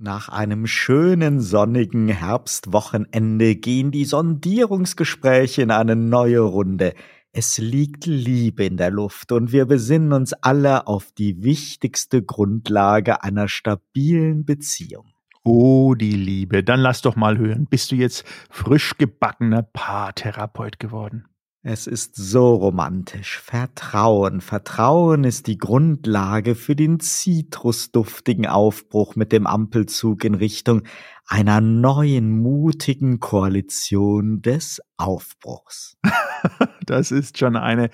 Nach einem schönen sonnigen Herbstwochenende gehen die Sondierungsgespräche in eine neue Runde. Es liegt Liebe in der Luft und wir besinnen uns alle auf die wichtigste Grundlage einer stabilen Beziehung. Oh, die Liebe. Dann lass doch mal hören. Bist du jetzt frisch gebackener Paartherapeut geworden? Es ist so romantisch. Vertrauen. Vertrauen ist die Grundlage für den zitrusduftigen Aufbruch mit dem Ampelzug in Richtung einer neuen, mutigen Koalition des Aufbruchs. das ist schon eine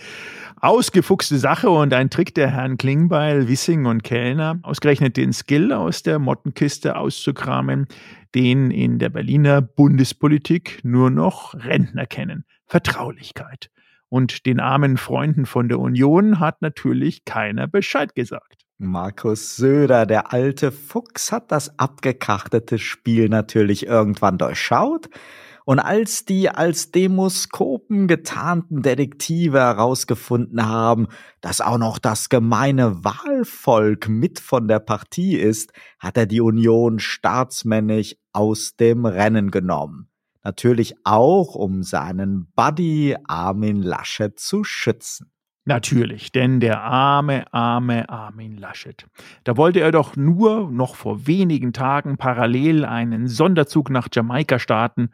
ausgefuchste Sache und ein Trick der Herren Klingbeil, Wissing und Kellner, ausgerechnet den Skill aus der Mottenkiste auszukramen, den in der Berliner Bundespolitik nur noch Rentner kennen. Vertraulichkeit. Und den armen Freunden von der Union hat natürlich keiner Bescheid gesagt. Markus Söder, der alte Fuchs, hat das abgekartete Spiel natürlich irgendwann durchschaut. Und als die als Demoskopen getarnten Detektive herausgefunden haben, dass auch noch das gemeine Wahlvolk mit von der Partie ist, hat er die Union staatsmännisch aus dem Rennen genommen. Natürlich auch, um seinen Buddy Armin Laschet zu schützen. Natürlich, denn der arme, arme Armin Laschet. Da wollte er doch nur noch vor wenigen Tagen parallel einen Sonderzug nach Jamaika starten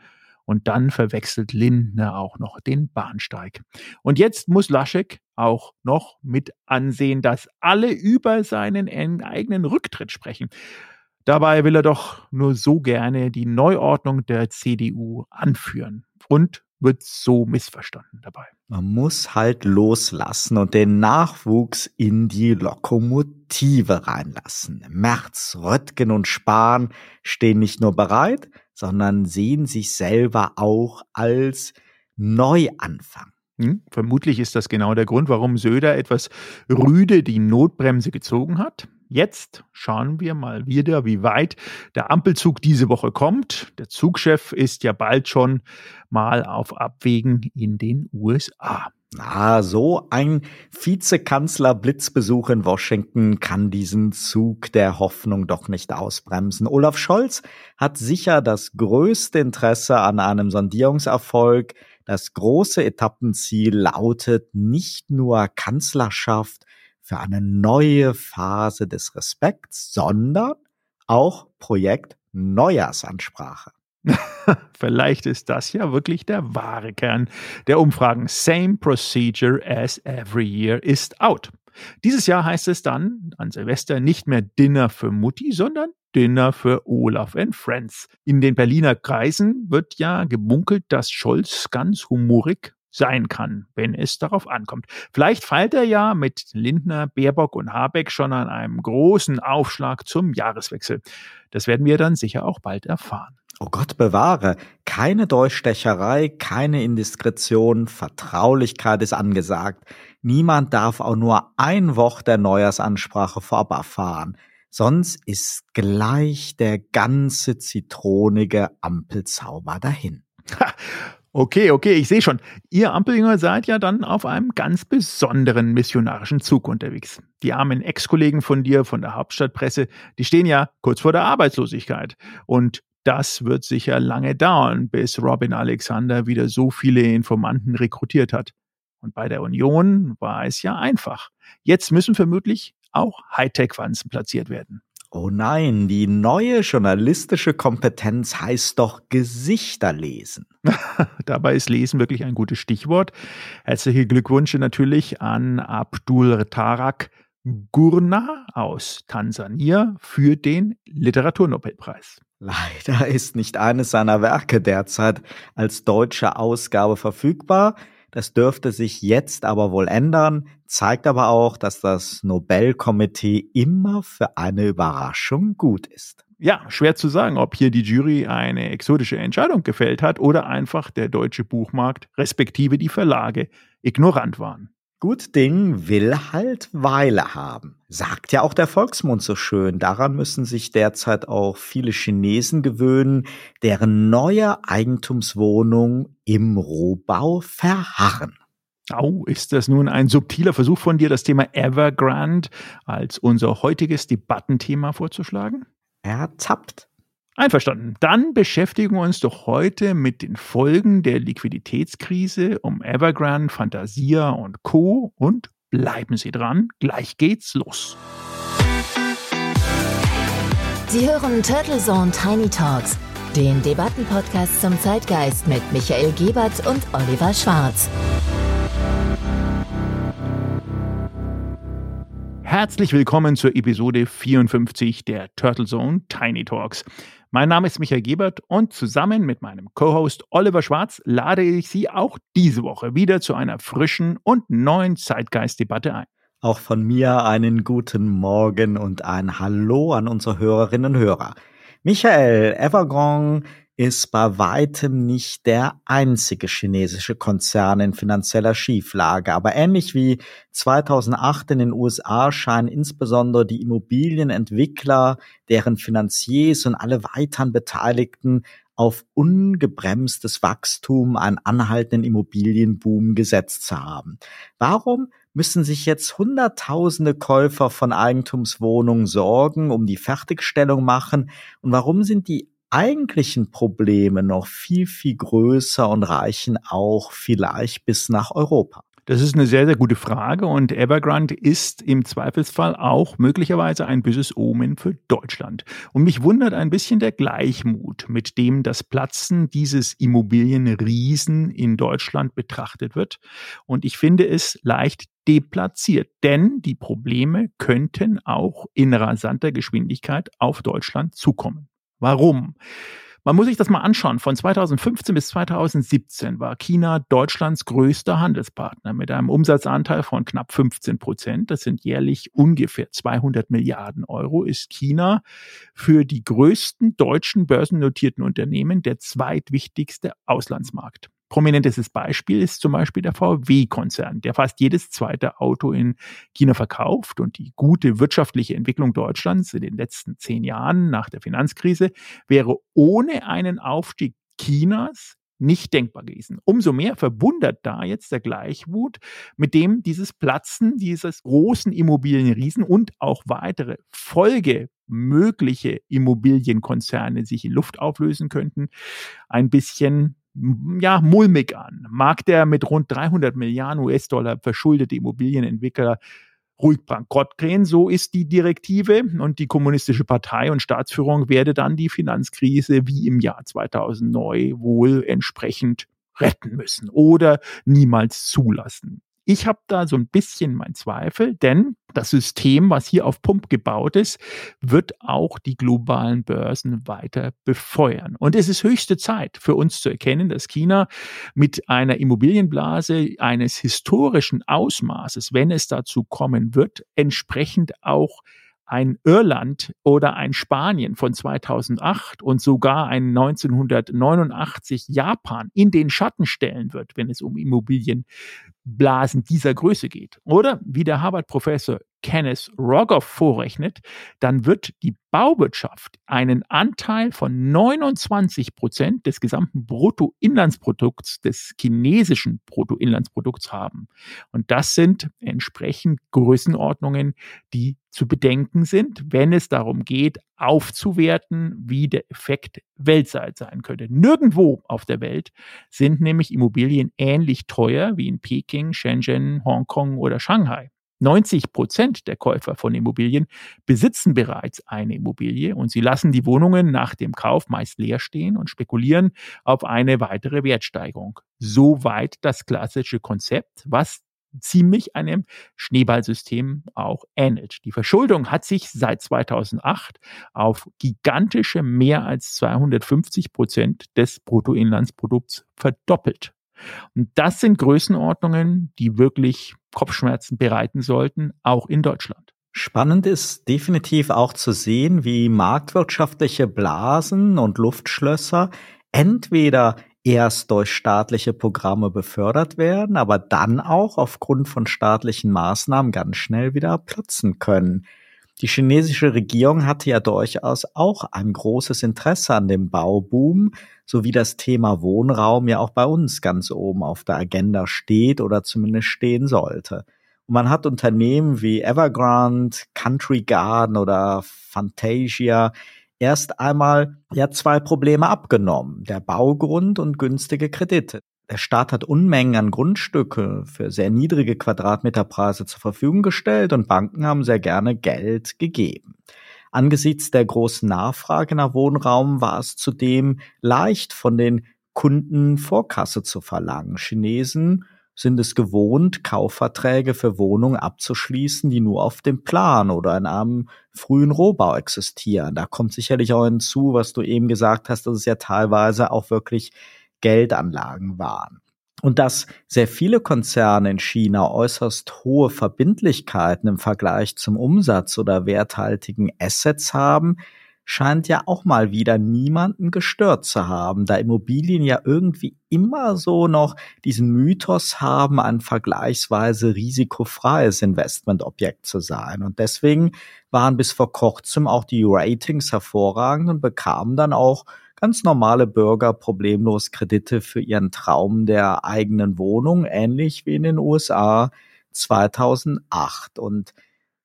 und dann verwechselt Lindner auch noch den Bahnsteig. Und jetzt muss Laschek auch noch mit ansehen, dass alle über seinen eigenen Rücktritt sprechen. Dabei will er doch nur so gerne die Neuordnung der CDU anführen und wird so missverstanden dabei. Man muss halt loslassen und den Nachwuchs in die Lokomotive reinlassen. Merz, Röttgen und Spahn stehen nicht nur bereit, sondern sehen sich selber auch als Neuanfang. Hm, vermutlich ist das genau der Grund, warum Söder etwas rüde die Notbremse gezogen hat. Jetzt schauen wir mal wieder, wie weit der Ampelzug diese Woche kommt. Der Zugchef ist ja bald schon mal auf Abwägen in den USA. Na, so ein Vizekanzler-Blitzbesuch in Washington kann diesen Zug der Hoffnung doch nicht ausbremsen. Olaf Scholz hat sicher das größte Interesse an einem Sondierungserfolg. Das große Etappenziel lautet nicht nur Kanzlerschaft, für eine neue Phase des Respekts, sondern auch Projekt Neujahrsansprache. Vielleicht ist das ja wirklich der wahre Kern der Umfragen. Same procedure as every year is out. Dieses Jahr heißt es dann an Silvester nicht mehr Dinner für Mutti, sondern Dinner für Olaf and Friends. In den Berliner Kreisen wird ja gemunkelt, dass Scholz ganz humorig sein kann, wenn es darauf ankommt. Vielleicht feilt er ja mit Lindner, Baerbock und Habeck schon an einem großen Aufschlag zum Jahreswechsel. Das werden wir dann sicher auch bald erfahren. Oh Gott bewahre, keine Durchstecherei, keine Indiskretion, Vertraulichkeit ist angesagt. Niemand darf auch nur ein Wort der Neujahrsansprache vorab erfahren. Sonst ist gleich der ganze zitronige Ampelzauber dahin. Okay, okay, ich sehe schon. Ihr Ampeljünger seid ja dann auf einem ganz besonderen missionarischen Zug unterwegs. Die armen Ex-Kollegen von dir von der Hauptstadtpresse, die stehen ja kurz vor der Arbeitslosigkeit. Und das wird sicher lange dauern, bis Robin Alexander wieder so viele Informanten rekrutiert hat. Und bei der Union war es ja einfach. Jetzt müssen vermutlich auch Hightech-Wanzen platziert werden. Oh nein, die neue journalistische Kompetenz heißt doch Gesichter lesen. Dabei ist Lesen wirklich ein gutes Stichwort. Herzliche Glückwünsche natürlich an Abdul Tarak Gurna aus Tansania für den Literaturnobelpreis. Leider ist nicht eines seiner Werke derzeit als deutsche Ausgabe verfügbar. Das dürfte sich jetzt aber wohl ändern, zeigt aber auch, dass das Nobelkomitee immer für eine Überraschung gut ist. Ja, schwer zu sagen, ob hier die Jury eine exotische Entscheidung gefällt hat oder einfach der deutsche Buchmarkt respektive die Verlage ignorant waren. Gut Ding will halt Weile haben. Sagt ja auch der Volksmund so schön. Daran müssen sich derzeit auch viele Chinesen gewöhnen, deren neue Eigentumswohnung im Rohbau verharren. Oh, ist das nun ein subtiler Versuch von dir, das Thema Evergrande als unser heutiges Debattenthema vorzuschlagen? ertappt. Einverstanden. Dann beschäftigen wir uns doch heute mit den Folgen der Liquiditätskrise um Evergrande, Fantasia und Co. Und bleiben Sie dran, gleich geht's los. Sie hören Turtle Zone Tiny Talks, den Debattenpodcast zum Zeitgeist mit Michael Gebert und Oliver Schwarz. Herzlich willkommen zur Episode 54 der Turtle Zone Tiny Talks. Mein Name ist Michael Gebert und zusammen mit meinem Co-Host Oliver Schwarz lade ich Sie auch diese Woche wieder zu einer frischen und neuen Zeitgeist-Debatte ein. Auch von mir einen guten Morgen und ein Hallo an unsere Hörerinnen und Hörer. Michael, Evergrande ist bei weitem nicht der einzige chinesische Konzern in finanzieller Schieflage. Aber ähnlich wie 2008 in den USA scheinen insbesondere die Immobilienentwickler, deren Finanziers und alle weiteren Beteiligten auf ungebremstes Wachstum, einen anhaltenden Immobilienboom gesetzt zu haben. Warum müssen sich jetzt Hunderttausende Käufer von Eigentumswohnungen Sorgen um die Fertigstellung machen? Und warum sind die eigentlichen Probleme noch viel, viel größer und reichen auch vielleicht bis nach Europa? Das ist eine sehr, sehr gute Frage und Evergrande ist im Zweifelsfall auch möglicherweise ein böses Omen für Deutschland. Und mich wundert ein bisschen der Gleichmut, mit dem das Platzen dieses Immobilienriesen in Deutschland betrachtet wird. Und ich finde es leicht deplatziert, denn die Probleme könnten auch in rasanter Geschwindigkeit auf Deutschland zukommen. Warum? Man muss sich das mal anschauen. Von 2015 bis 2017 war China Deutschlands größter Handelspartner mit einem Umsatzanteil von knapp 15 Prozent. Das sind jährlich ungefähr 200 Milliarden Euro. Ist China für die größten deutschen börsennotierten Unternehmen der zweitwichtigste Auslandsmarkt. Prominentestes Beispiel ist zum Beispiel der VW-Konzern, der fast jedes zweite Auto in China verkauft und die gute wirtschaftliche Entwicklung Deutschlands in den letzten zehn Jahren nach der Finanzkrise wäre ohne einen Aufstieg Chinas nicht denkbar gewesen. Umso mehr verwundert da jetzt der Gleichmut, mit dem dieses Platzen dieses großen Immobilienriesen und auch weitere folgemögliche Immobilienkonzerne sich in Luft auflösen könnten, ein bisschen ja, mulmig an. Mag der mit rund 300 Milliarden US-Dollar verschuldete Immobilienentwickler ruhig bankrott gehen, so ist die Direktive und die kommunistische Partei und Staatsführung werde dann die Finanzkrise wie im Jahr 2009 wohl entsprechend retten müssen oder niemals zulassen. Ich habe da so ein bisschen mein Zweifel, denn das System, was hier auf Pump gebaut ist, wird auch die globalen Börsen weiter befeuern. Und es ist höchste Zeit für uns zu erkennen, dass China mit einer Immobilienblase eines historischen Ausmaßes, wenn es dazu kommen wird, entsprechend auch ein Irland oder ein Spanien von 2008 und sogar ein 1989 Japan in den Schatten stellen wird, wenn es um Immobilienblasen dieser Größe geht. Oder wie der Harvard-Professor Kenneth Rogoff vorrechnet, dann wird die Bauwirtschaft einen Anteil von 29 Prozent des gesamten Bruttoinlandsprodukts, des chinesischen Bruttoinlandsprodukts haben. Und das sind entsprechend Größenordnungen, die zu bedenken sind, wenn es darum geht, aufzuwerten, wie der Effekt weltweit sein könnte. Nirgendwo auf der Welt sind nämlich Immobilien ähnlich teuer wie in Peking, Shenzhen, Hongkong oder Shanghai. 90 Prozent der Käufer von Immobilien besitzen bereits eine Immobilie und sie lassen die Wohnungen nach dem Kauf meist leer stehen und spekulieren auf eine weitere Wertsteigerung. Soweit das klassische Konzept, was ziemlich einem Schneeballsystem auch ähnelt. Die Verschuldung hat sich seit 2008 auf gigantische mehr als 250 Prozent des Bruttoinlandsprodukts verdoppelt. Und das sind Größenordnungen, die wirklich Kopfschmerzen bereiten sollten, auch in Deutschland. Spannend ist definitiv auch zu sehen, wie marktwirtschaftliche Blasen und Luftschlösser entweder erst durch staatliche Programme befördert werden, aber dann auch aufgrund von staatlichen Maßnahmen ganz schnell wieder platzen können. Die chinesische Regierung hatte ja durchaus auch ein großes Interesse an dem Bauboom, so wie das Thema Wohnraum ja auch bei uns ganz oben auf der Agenda steht oder zumindest stehen sollte. Und man hat Unternehmen wie Evergrande, Country Garden oder Fantasia erst einmal ja zwei Probleme abgenommen. Der Baugrund und günstige Kredite. Der Staat hat Unmengen an Grundstücke für sehr niedrige Quadratmeterpreise zur Verfügung gestellt und Banken haben sehr gerne Geld gegeben. Angesichts der großen Nachfrage nach Wohnraum war es zudem leicht von den Kunden Vorkasse zu verlangen. Chinesen sind es gewohnt, Kaufverträge für Wohnungen abzuschließen, die nur auf dem Plan oder in einem frühen Rohbau existieren. Da kommt sicherlich auch hinzu, was du eben gesagt hast, dass es ja teilweise auch wirklich Geldanlagen waren. Und dass sehr viele Konzerne in China äußerst hohe Verbindlichkeiten im Vergleich zum Umsatz oder werthaltigen Assets haben, scheint ja auch mal wieder niemanden gestört zu haben, da Immobilien ja irgendwie immer so noch diesen Mythos haben, ein vergleichsweise risikofreies Investmentobjekt zu sein. Und deswegen waren bis vor kurzem auch die Ratings hervorragend und bekamen dann auch ganz normale Bürger problemlos Kredite für ihren Traum der eigenen Wohnung, ähnlich wie in den USA 2008. Und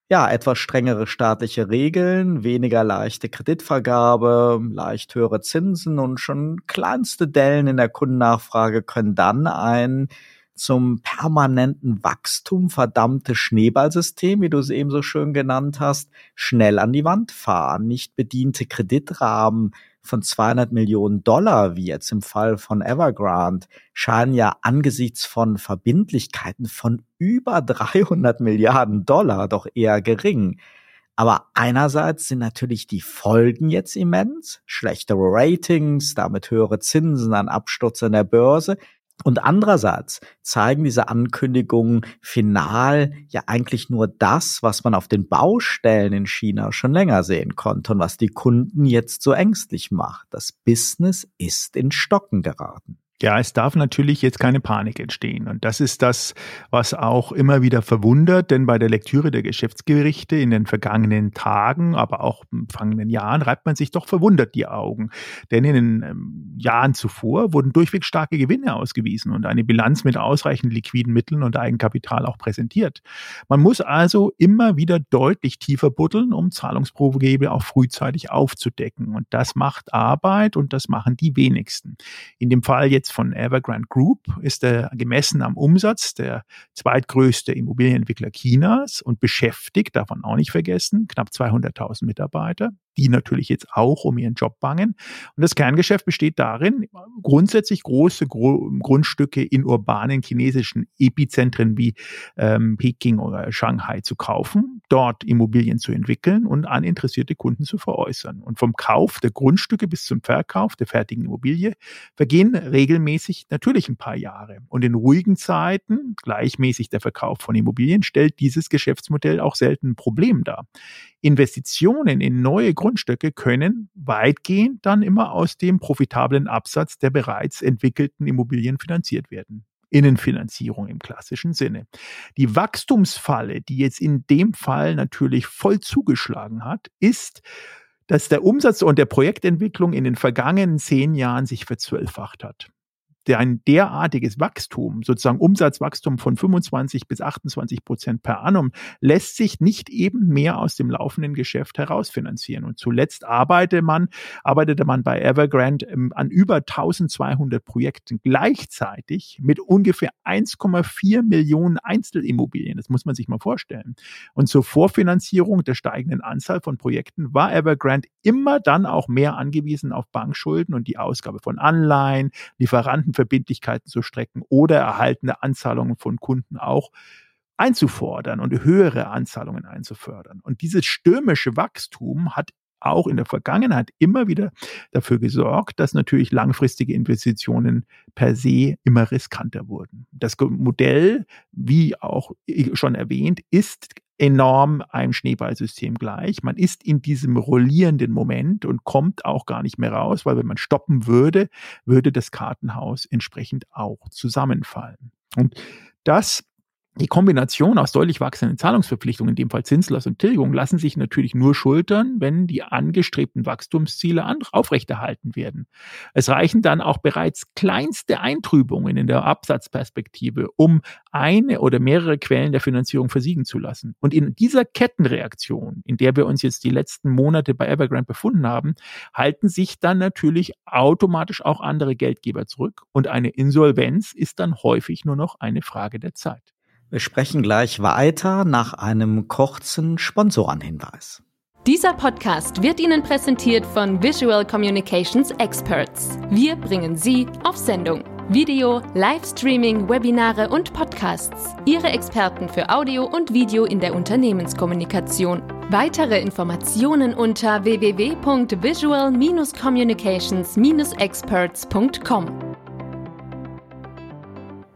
ja, etwas strengere staatliche Regeln, weniger leichte Kreditvergabe, leicht höhere Zinsen und schon kleinste Dellen in der Kundennachfrage können dann ein zum permanenten Wachstum verdammte Schneeballsystem, wie du es eben so schön genannt hast, schnell an die Wand fahren. Nicht bediente Kreditrahmen von 200 Millionen Dollar, wie jetzt im Fall von Evergrande, scheinen ja angesichts von Verbindlichkeiten von über 300 Milliarden Dollar doch eher gering. Aber einerseits sind natürlich die Folgen jetzt immens, schlechtere Ratings, damit höhere Zinsen an Absturz an der Börse. Und andererseits zeigen diese Ankündigungen final ja eigentlich nur das, was man auf den Baustellen in China schon länger sehen konnte und was die Kunden jetzt so ängstlich macht. Das Business ist in Stocken geraten. Ja, es darf natürlich jetzt keine Panik entstehen. Und das ist das, was auch immer wieder verwundert, denn bei der Lektüre der Geschäftsgerichte in den vergangenen Tagen, aber auch im vergangenen Jahren, reibt man sich doch verwundert die Augen. Denn in den ähm, Jahren zuvor wurden durchweg starke Gewinne ausgewiesen und eine Bilanz mit ausreichend liquiden Mitteln und Eigenkapital auch präsentiert. Man muss also immer wieder deutlich tiefer buddeln, um Zahlungsprobleme auch frühzeitig aufzudecken. Und das macht Arbeit und das machen die wenigsten. In dem Fall jetzt von Evergrande Group ist er gemessen am Umsatz der zweitgrößte Immobilienentwickler Chinas und beschäftigt, man auch nicht vergessen, knapp 200.000 Mitarbeiter die natürlich jetzt auch um ihren Job bangen. Und das Kerngeschäft besteht darin, grundsätzlich große Gro Grundstücke in urbanen chinesischen Epizentren wie ähm, Peking oder Shanghai zu kaufen, dort Immobilien zu entwickeln und an interessierte Kunden zu veräußern. Und vom Kauf der Grundstücke bis zum Verkauf der fertigen Immobilie vergehen regelmäßig natürlich ein paar Jahre. Und in ruhigen Zeiten, gleichmäßig der Verkauf von Immobilien, stellt dieses Geschäftsmodell auch selten ein Problem dar. Investitionen in neue Grundstücke können weitgehend dann immer aus dem profitablen Absatz der bereits entwickelten Immobilien finanziert werden. Innenfinanzierung im klassischen Sinne. Die Wachstumsfalle, die jetzt in dem Fall natürlich voll zugeschlagen hat, ist, dass der Umsatz und der Projektentwicklung in den vergangenen zehn Jahren sich verzwölffacht hat ein derartiges Wachstum, sozusagen Umsatzwachstum von 25 bis 28 Prozent per annum, lässt sich nicht eben mehr aus dem laufenden Geschäft herausfinanzieren. Und zuletzt arbeitete man, arbeitete man bei Evergrande ähm, an über 1200 Projekten gleichzeitig mit ungefähr 1,4 Millionen Einzelimmobilien. Das muss man sich mal vorstellen. Und zur Vorfinanzierung der steigenden Anzahl von Projekten war Evergrande immer dann auch mehr angewiesen auf Bankschulden und die Ausgabe von Anleihen, Lieferanten Verbindlichkeiten zu strecken oder erhaltene Anzahlungen von Kunden auch einzufordern und höhere Anzahlungen einzufördern. Und dieses stürmische Wachstum hat auch in der Vergangenheit immer wieder dafür gesorgt, dass natürlich langfristige Investitionen per se immer riskanter wurden. Das Modell, wie auch schon erwähnt, ist enorm einem Schneeballsystem gleich. Man ist in diesem rollierenden Moment und kommt auch gar nicht mehr raus, weil wenn man stoppen würde, würde das Kartenhaus entsprechend auch zusammenfallen. Und das Die Kombination aus deutlich wachsenden Zahlungsverpflichtungen, in dem Fall Zinslast und Tilgung, lassen sich natürlich nur schultern, wenn die angestrebten Wachstumsziele aufrechterhalten werden. Es reichen dann auch bereits kleinste Eintrübungen in der Absatzperspektive, um eine oder mehrere Quellen der Finanzierung versiegen zu lassen. Und in dieser Kettenreaktion, in der wir uns jetzt die letzten Monate bei Evergrande befunden haben, halten sich dann natürlich automatisch auch andere Geldgeber zurück und eine Insolvenz ist dann häufig nur noch eine Frage der Zeit. Wir sprechen gleich weiter nach einem kurzen Sponsorenhinweis. Dieser Podcast wird Ihnen präsentiert von Visual Communications Experts. Wir bringen Sie auf Sendung. Video, Livestreaming, Webinare und Podcasts. Ihre Experten für Audio und Video in der Unternehmenskommunikation. Weitere Informationen unter www.visual-communications-experts.com.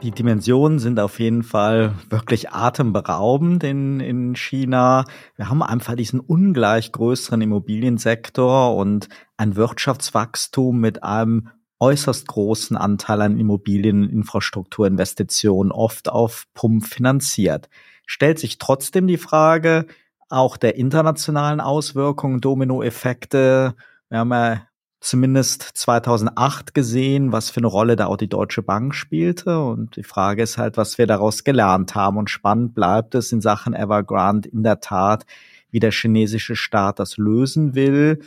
Die Dimensionen sind auf jeden Fall wirklich atemberaubend in, in China. Wir haben einfach diesen ungleich größeren Immobiliensektor und ein Wirtschaftswachstum mit einem äußerst großen Anteil an Immobilieninfrastrukturinvestitionen, oft auf Pump finanziert. Stellt sich trotzdem die Frage auch der internationalen Auswirkungen, Dominoeffekte. Wir haben ja zumindest 2008 gesehen, was für eine Rolle da auch die Deutsche Bank spielte. Und die Frage ist halt, was wir daraus gelernt haben. Und spannend bleibt es in Sachen Evergrande in der Tat, wie der chinesische Staat das lösen will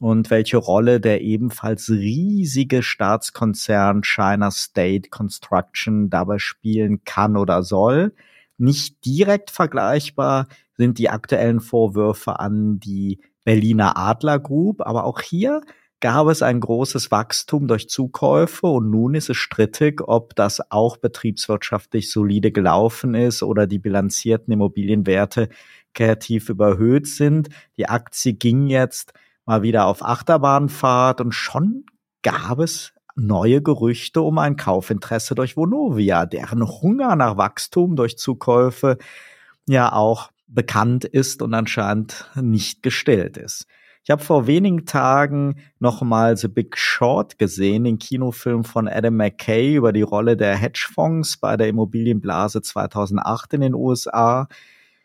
und welche Rolle der ebenfalls riesige Staatskonzern China State Construction dabei spielen kann oder soll. Nicht direkt vergleichbar sind die aktuellen Vorwürfe an die Berliner Adler Group, aber auch hier gab es ein großes Wachstum durch Zukäufe und nun ist es strittig, ob das auch betriebswirtschaftlich solide gelaufen ist oder die bilanzierten Immobilienwerte kreativ überhöht sind. Die Aktie ging jetzt mal wieder auf Achterbahnfahrt und schon gab es neue Gerüchte um ein Kaufinteresse durch Vonovia, deren Hunger nach Wachstum durch Zukäufe ja auch bekannt ist und anscheinend nicht gestillt ist. Ich habe vor wenigen Tagen nochmal The Big Short gesehen, den Kinofilm von Adam McKay über die Rolle der Hedgefonds bei der Immobilienblase 2008 in den USA.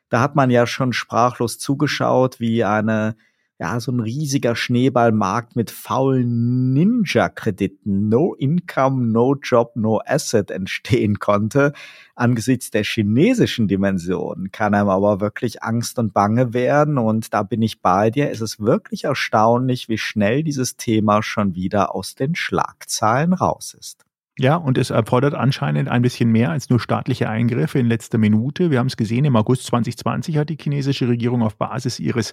Da hat man ja schon sprachlos zugeschaut, wie eine ja, so ein riesiger Schneeballmarkt mit faulen Ninja-Krediten, no income, no job, no asset entstehen konnte. Angesichts der chinesischen Dimension kann einem aber wirklich Angst und Bange werden. Und da bin ich bei dir. Es ist wirklich erstaunlich, wie schnell dieses Thema schon wieder aus den Schlagzeilen raus ist. Ja, und es erfordert anscheinend ein bisschen mehr als nur staatliche Eingriffe in letzter Minute. Wir haben es gesehen, im August 2020 hat die chinesische Regierung auf Basis ihres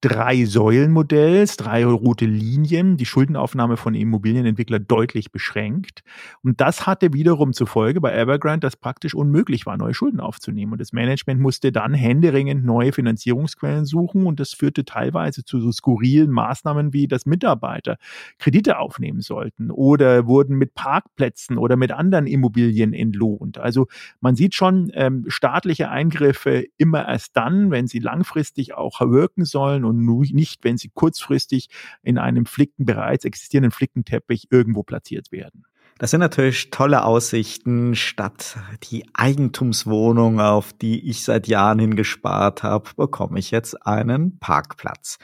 Drei-Säulen-Modells, drei rote Linien, die Schuldenaufnahme von Immobilienentwicklern deutlich beschränkt. Und das hatte wiederum zur Folge bei Evergrande, dass praktisch unmöglich war, neue Schulden aufzunehmen. Und das Management musste dann händeringend neue Finanzierungsquellen suchen und das führte teilweise zu so skurrilen Maßnahmen wie, dass Mitarbeiter Kredite aufnehmen sollten oder wurden mit Parkplätzen Plätzen oder mit anderen Immobilien entlohnt. Also man sieht schon ähm, staatliche Eingriffe immer erst dann, wenn sie langfristig auch wirken sollen und nicht, wenn sie kurzfristig in einem Flicken bereits existierenden Flickenteppich irgendwo platziert werden. Das sind natürlich tolle Aussichten. Statt die Eigentumswohnung, auf die ich seit Jahren hingespart habe, bekomme ich jetzt einen Parkplatz.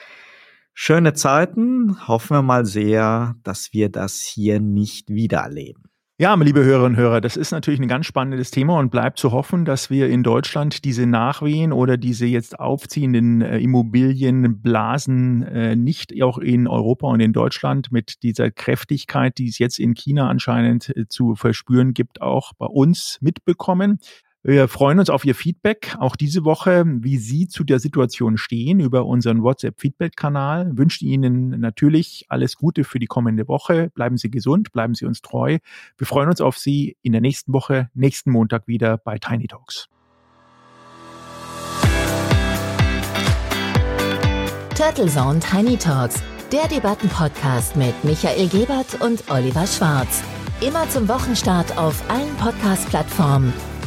Schöne Zeiten. Hoffen wir mal sehr, dass wir das hier nicht wieder erleben. Ja, liebe Hörerinnen und Hörer, das ist natürlich ein ganz spannendes Thema und bleibt zu hoffen, dass wir in Deutschland diese Nachwehen oder diese jetzt aufziehenden äh, Immobilienblasen äh, nicht auch in Europa und in Deutschland mit dieser Kräftigkeit, die es jetzt in China anscheinend äh, zu verspüren gibt, auch bei uns mitbekommen. Wir freuen uns auf Ihr Feedback, auch diese Woche, wie Sie zu der Situation stehen über unseren WhatsApp-Feedback-Kanal. Wünschen Ihnen natürlich alles Gute für die kommende Woche. Bleiben Sie gesund, bleiben Sie uns treu. Wir freuen uns auf Sie in der nächsten Woche, nächsten Montag wieder bei Tiny Talks. Turtle Zone Tiny Talks, der Debattenpodcast mit Michael Gebert und Oliver Schwarz. Immer zum Wochenstart auf allen Podcast-Plattformen